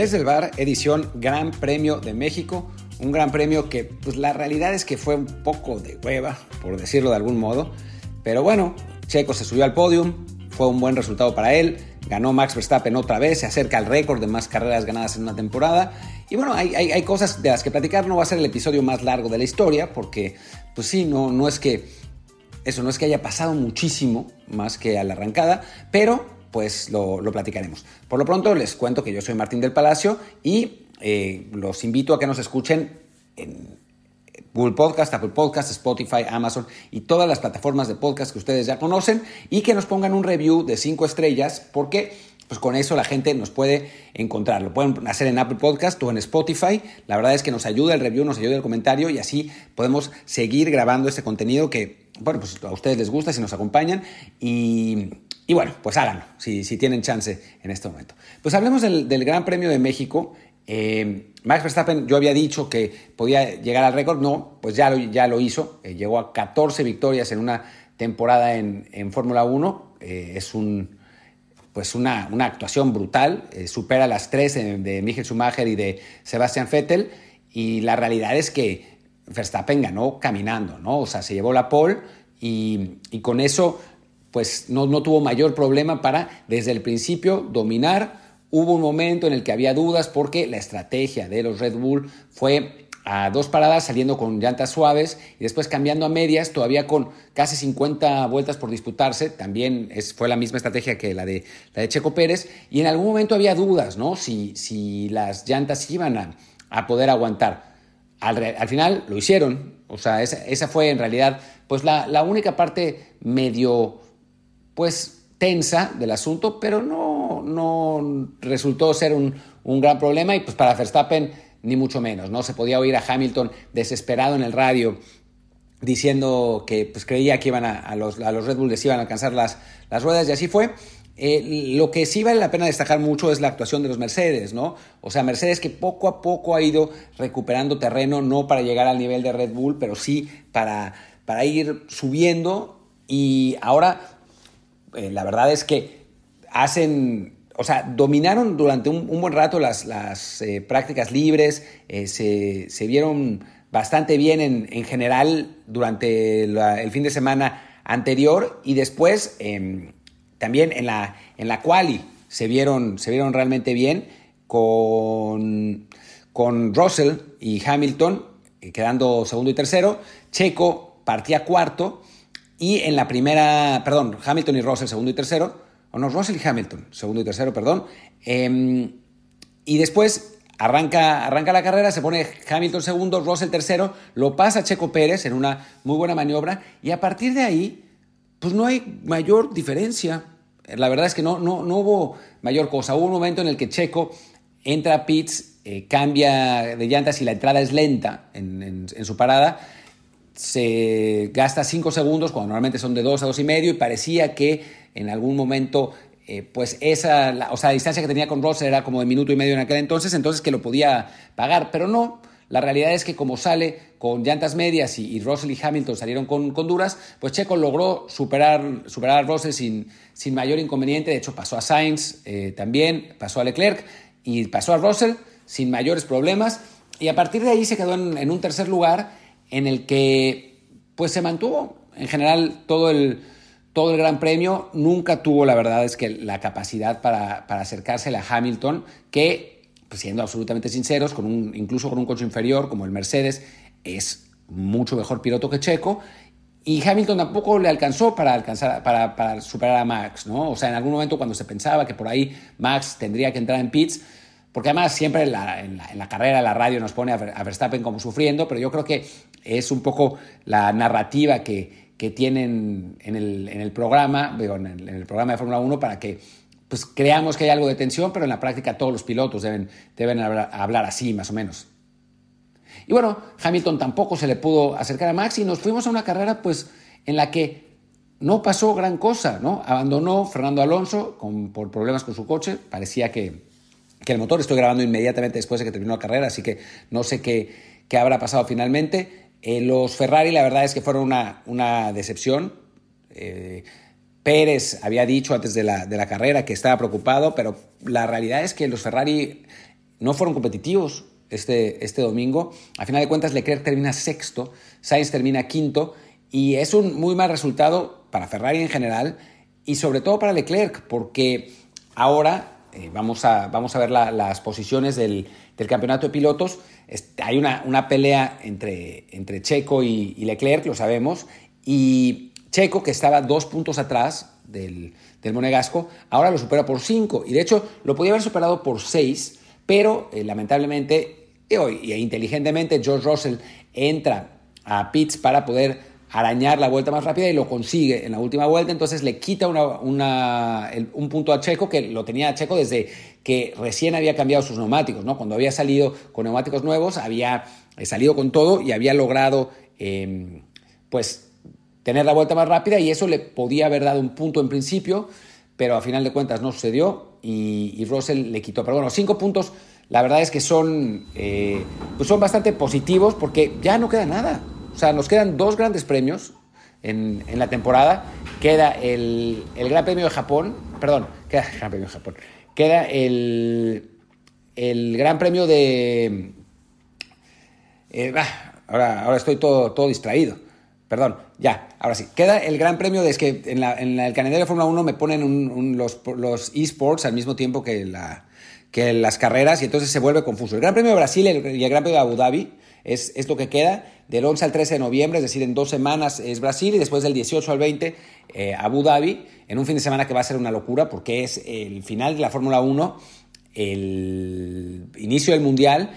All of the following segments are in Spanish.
Desde el bar, edición Gran Premio de México. Un gran premio que, pues la realidad es que fue un poco de hueva, por decirlo de algún modo. Pero bueno, Checo se subió al podium, fue un buen resultado para él. Ganó Max Verstappen otra vez, se acerca al récord de más carreras ganadas en una temporada. Y bueno, hay, hay, cosas de las que platicar. No va a ser el episodio más largo de la historia, porque, pues sí, no, no es que. Eso no es que haya pasado muchísimo más que a la arrancada, pero pues lo, platicaremos. Por lo pronto les cuento que yo soy Martín del Palacio y eh, los invito a que nos escuchen en Google Podcast, Apple Podcast, Spotify, Amazon y todas las plataformas de podcast que ustedes ya conocen y que nos pongan un review de 5 estrellas porque pues con eso la gente nos puede encontrar. Lo pueden hacer en Apple Podcast o en Spotify. La verdad es que nos ayuda el review, nos ayuda el comentario y así podemos seguir grabando este contenido que, bueno, pues a ustedes les gusta si nos acompañan y y bueno, pues háganlo, si, tienen chance en este momento. Pues hablemos del, Gran Premio de México. Eh, Max Verstappen, yo había dicho que podía llegar al récord, no, pues ya lo, ya lo hizo, eh, llegó a 14 victorias en una temporada en, Fórmula 1, eh, es un, pues una, una actuación brutal, supera las 13 de, Michael Schumacher y de Sebastian Vettel, y la realidad es que Verstappen ganó caminando, ¿no? O sea, se llevó la pole y, y con eso pues no, no tuvo mayor problema para desde el principio dominar. Hubo un momento en el que había dudas porque la estrategia de los Red Bull fue a dos paradas saliendo con llantas suaves y después cambiando a medias, todavía con casi 50 vueltas por disputarse, también fue la misma estrategia que la de, la de Checo Pérez, y en algún momento había dudas, ¿no? Si, si las llantas iban a, a poder aguantar. Al, al, final lo hicieron, o sea, esa, esa fue en realidad pues la, la única parte medio pues tensa del asunto, pero no, no resultó ser un, gran problema y pues para Verstappen ni mucho menos, ¿no? Se podía oír a Hamilton desesperado en el radio diciendo que pues, creía que iban a, los, los, Red Bull les iban a alcanzar las, las ruedas y así fue. Eh, lo que sí vale la pena destacar mucho es la actuación de los Mercedes, ¿no? O sea, Mercedes que poco a poco ha ido recuperando terreno, no para llegar al nivel de Red Bull, pero sí para, para ir subiendo y ahora eh, la verdad es que hacen, o sea, dominaron durante un, buen rato las, las eh, prácticas libres, eh, se, vieron bastante bien en, general durante el fin de semana anterior y después em, también en la, en la quali se vieron, se vieron realmente bien con, con Russell y Hamilton quedando segundo y tercero. Checo partía cuarto y en la primera, perdón, Hamilton y Russell, segundo y tercero, o no, Russell y Hamilton, segundo y tercero, perdón. Em, y después arranca, arranca la carrera, se pone Hamilton segundo, Russell tercero, lo pasa Checo Pérez en una muy buena maniobra y a partir de ahí, pues no hay mayor diferencia. La verdad es que no, no, no hubo mayor cosa. Hubo un momento en el que Checo entra a pits, eh, cambia de llantas y la entrada es lenta en su parada se gasta 5 segundos cuando normalmente son de 2 a 2 y medio y parecía que en algún momento eh, pues esa, o sea, la distancia que tenía con Russell era como de minuto y medio en aquel entonces, entonces que lo podía pagar, pero no, la realidad es que como sale con llantas medias y, Russell y Hamilton salieron con, con, duras, pues Checo logró superar, superar a Russell sin, sin mayor inconveniente, de hecho pasó a Sainz eh, también, pasó a Leclerc y pasó a Russell sin mayores problemas. Y a partir de ahí se quedó en un tercer lugar en el que pues se mantuvo en general todo el, todo el Gran Premio. Nunca tuvo, la verdad, es que la capacidad para, para acercársele a Hamilton, que, pues, siendo absolutamente sinceros, con un, incluso con un coche inferior como el Mercedes, es mucho mejor piloto que Checo. Y Hamilton tampoco le alcanzó para, alcanzar, para, para superar a Max, ¿no? O sea, en algún momento cuando se pensaba que por ahí Max tendría que entrar en pits, porque además siempre en la, en la, carrera, la radio nos pone a Verstappen como sufriendo, pero yo creo que es un poco la narrativa que, que tienen en el, en el programa, en el, programa de Fórmula 1 para que pues creamos que hay algo de tensión, pero en la práctica todos los pilotos deben, deben hablar, hablar, así, más o menos. Y bueno, Hamilton tampoco se le pudo acercar a Max y nos fuimos a una carrera pues en la que no pasó gran cosa, ¿no? Abandonó Fernando Alonso con, por problemas con su coche, parecía que, que el motor. Estoy grabando inmediatamente después de que terminó la carrera, así que no sé qué, qué habrá pasado finalmente. Eh, los Ferrari, la verdad es que fueron una, una decepción. Eh, Pérez había dicho antes de la, de la, carrera que estaba preocupado, pero la realidad es que los Ferrari no fueron competitivos este, este domingo. A final de cuentas, Leclerc termina sexto, Sainz termina quinto y es un muy mal resultado para Ferrari en general y sobre todo para Leclerc, porque ahora eh, vamos, a, vamos a ver las posiciones del, campeonato de pilotos. hay una, una, pelea entre, entre Checo y, Leclerc, lo sabemos, y Checo, que estaba dos puntos atrás del, del Monegasco, ahora lo supera por cinco, y de hecho lo podía haber superado por seis, pero eh, lamentablemente y, hoy, inteligentemente George Russell entra a pits para poder arañar la vuelta más rápida y lo consigue en la última vuelta, entonces le quita un punto a Checo que lo tenía Checo desde que recién había cambiado sus neumáticos, ¿no? Cuando había salido con neumáticos nuevos, había eh, salido con todo y había logrado, em, pues, tener la vuelta más rápida y eso le podía haber dado un punto en principio, pero a final de cuentas no sucedió y, y Russell le quitó. Pero bueno, cinco puntos la verdad es que son, eh, pues son bastante positivos porque ya no queda nada. O sea, nos quedan dos grandes premios en, la temporada. Queda el, Gran Premio de Japón, perdón, queda el Gran Premio de Japón. Queda el, el Gran Premio de... Eh, ahora, ahora estoy todo, todo distraído. Perdón, ya, ahora sí. Queda el Gran Premio de... Es que en, el calendario de Fórmula 1 me ponen los, esports al mismo tiempo que la que las carreras y entonces se vuelve confuso. El Gran Premio de Brasil y el Gran Premio de Abu Dhabi es, es, lo que queda. Del 11 al 13 de noviembre, es decir, en dos semanas es Brasil y después del 18 al 20 eh, Abu Dhabi, en un fin de semana que va a ser una locura porque es el final de la Fórmula 1, el inicio del Mundial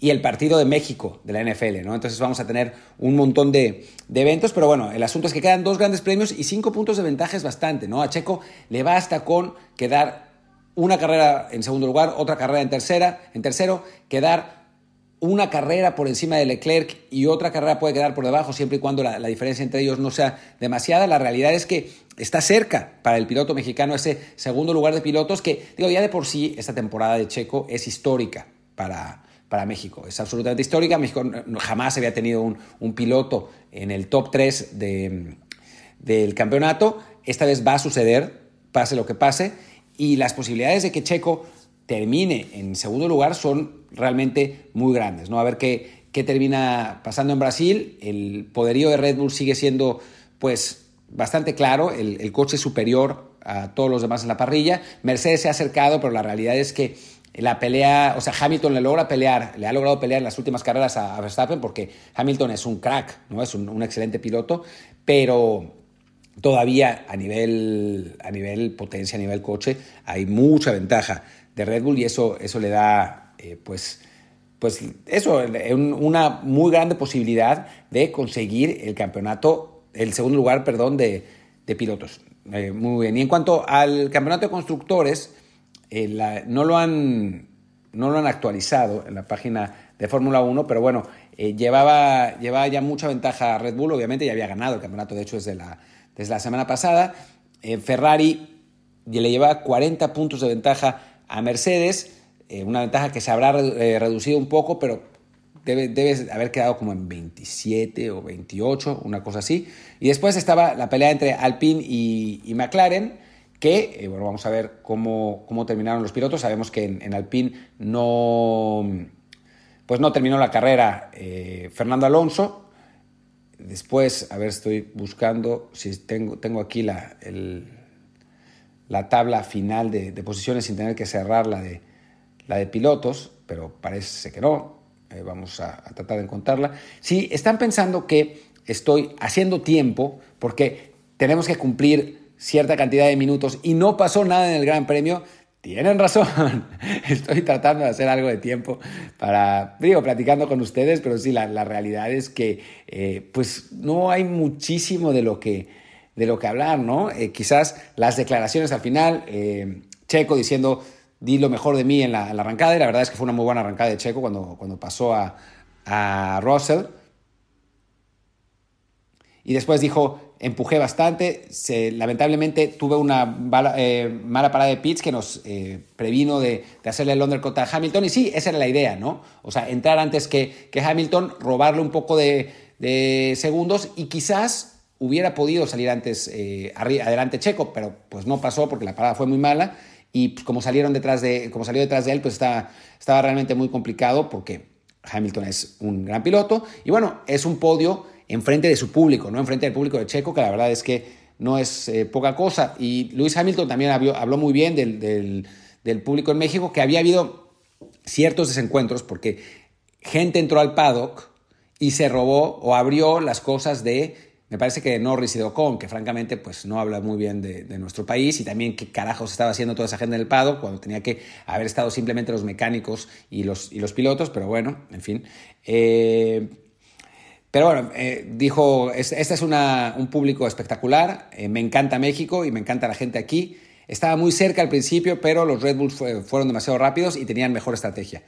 y el partido de México de la NFL, ¿no? Entonces vamos a tener un montón de, eventos, pero bueno, el asunto es que quedan dos grandes premios y cinco puntos de ventaja es bastante, ¿no? A Checo le basta con quedar una carrera en segundo lugar, otra carrera en tercera, en tercero, quedar una carrera por encima de Leclerc y otra carrera puede quedar por debajo, siempre y cuando la, diferencia entre ellos no sea demasiada. La realidad es que está cerca para el piloto mexicano ese segundo lugar de pilotos que, digo, ya de por sí esta temporada de Checo es histórica para, para México. Es absolutamente histórica. México jamás había tenido un, piloto en el top 3 del campeonato. Esta vez va a suceder, pase lo que pase y las posibilidades de que Checo termine en segundo lugar son realmente muy grandes. ¿no? A ver qué, qué termina pasando en Brasil. El poderío de Red Bull sigue siendo pues bastante claro, el, el coche superior a todos los demás en la parrilla. Mercedes se ha acercado, pero la realidad es que la pelea, o sea, Hamilton le logra pelear, le ha logrado pelear en las últimas carreras a, Verstappen porque Hamilton es un crack, ¿no? Es un, excelente piloto, pero todavía a nivel, a nivel potencia, a nivel coche, hay mucha ventaja de Red Bull y eso, eso le da, eh, pues, pues eso, una muy grande posibilidad de conseguir el campeonato, el segundo lugar, perdón, de, pilotos. Eh, muy bien. Y en cuanto al campeonato de constructores, eh, no, lo han, no lo han actualizado en la página de Fórmula 1, pero bueno, llevaba, llevaba ya mucha ventaja Red Bull, obviamente ya había ganado el campeonato, de hecho, desde la desde la semana pasada. Eh, Ferrari le lleva 40 puntos de ventaja a Mercedes, eh, una ventaja que se habrá eh, reducido un poco, pero debe, haber quedado como en 27 o 28, una cosa así. Y después estaba la pelea entre Alpine y, McLaren, que, bueno, vamos a ver cómo, cómo, terminaron los pilotos. Sabemos que en, Alpine no, pues no terminó la carrera Fernando Alonso, Después, a ver, estoy buscando si tengo, tengo aquí la, la tabla final de, posiciones sin tener que cerrar la de, la de pilotos, pero parece que no. Eh, vamos a, a, tratar de encontrarla. Si están pensando que estoy haciendo tiempo porque tenemos que cumplir cierta cantidad de minutos y no pasó nada en el Gran Premio, tienen razón. Estoy tratando de hacer algo de tiempo para, digo, platicando con ustedes, pero sí, la, realidad es que eh, pues no hay muchísimo de lo que, de lo que hablar, ¿no? Eh, quizás las declaraciones al final, eh, Checo diciendo, di lo mejor de mí en la, arrancada, y la verdad es que fue una muy buena arrancada de Checo cuando, cuando pasó a, a Russell. Y después dijo, empujé bastante, lamentablemente tuve una eh, mala parada de pits que nos eh, previno de, hacerle el undercut a Hamilton. Y sí, esa era la idea, ¿no? O sea, entrar antes que, que Hamilton, robarle un poco de, segundos y quizás hubiera podido salir antes eh, adelante Checo, pero pues no pasó porque la parada fue muy mala. Y pues, como salieron detrás de, como salió detrás de él, pues estaba, estaba realmente muy complicado porque Hamilton es un gran piloto. Y bueno, es un podio enfrente de su público, no enfrente del público de Checo, que la verdad es que no es eh, poca cosa. Y Luis Hamilton también habló, muy bien del, del, público en México, que había habido ciertos desencuentros porque gente entró al paddock y se robó o abrió las cosas de, me parece que Norris y Ocon, que francamente pues no habla muy bien de, nuestro país y también qué carajos estaba haciendo toda esa gente en el paddock cuando tenía que haber estado simplemente los mecánicos y los, y los pilotos, pero bueno, en fin. Eh, pero bueno, eh, dijo, este es un público espectacular, eh, me encanta México y me encanta la gente aquí. Estaba muy cerca al principio, pero los Red Bulls fueron demasiado rápidos y tenían mejor estrategia.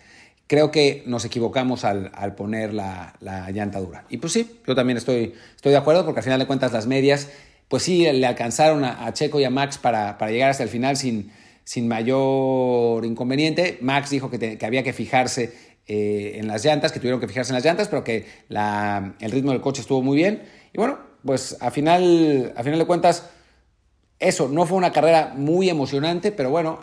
Creo que nos equivocamos al, poner la, llanta dura. Y pues sí, yo también estoy, estoy de acuerdo porque al final de cuentas las medias, pues sí, le alcanzaron a, Checo y a Max para, llegar hasta el final sin, sin mayor inconveniente. Max dijo que, que había que fijarse eh, en las llantas, que tuvieron que fijarse en las llantas, pero que el ritmo del coche estuvo muy bien. Y bueno, pues a final, a final de cuentas, eso no fue una carrera muy emocionante, pero bueno,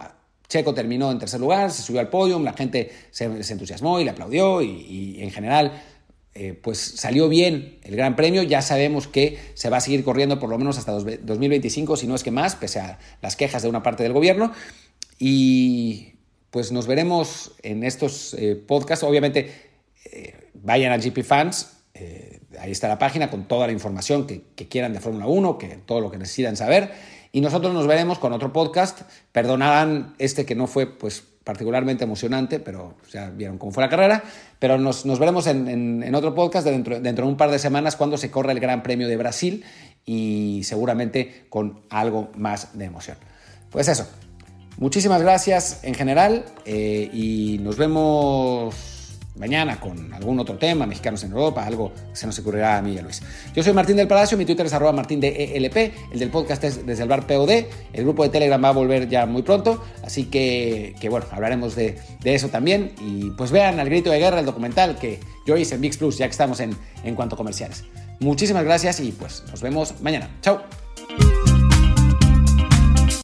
Checo terminó en tercer lugar, se subió al podio, la gente se, entusiasmó y le aplaudió y, en general eh, pues salió bien el Gran Premio. Ya sabemos que se va a seguir corriendo por lo menos hasta 2025, si no es que más, pese a las quejas de una parte del gobierno. Y pues nos veremos en estos eh, podcasts. Obviamente, eh, vayan a GP Fans, eh, ahí está la página con toda la información que, quieran de Fórmula 1, que, todo lo que necesitan saber. Y nosotros nos veremos con otro podcast. Perdonarán este que no fue pues particularmente emocionante, pero ya vieron cómo fue la carrera. Pero nos, veremos en, otro podcast dentro, de un par de semanas cuando se corra el Gran Premio de Brasil y seguramente con algo más de emoción. Pues eso, Muchísimas gracias en general eh, y nos vemos mañana con algún otro tema, mexicanos en Europa, algo se nos ocurrirá a mí y a Luis. Yo soy Martín del Palacio, mi Twitter es arroba martín de ELP, el del podcast es desde el bar POD, el grupo de Telegram va a volver ya muy pronto, así que, bueno, hablaremos de, de, eso también y pues vean al grito de guerra el documental que yo hice en VIX Plus, ya que estamos en, en cuanto a comerciales. Muchísimas gracias y pues nos vemos mañana. Chao.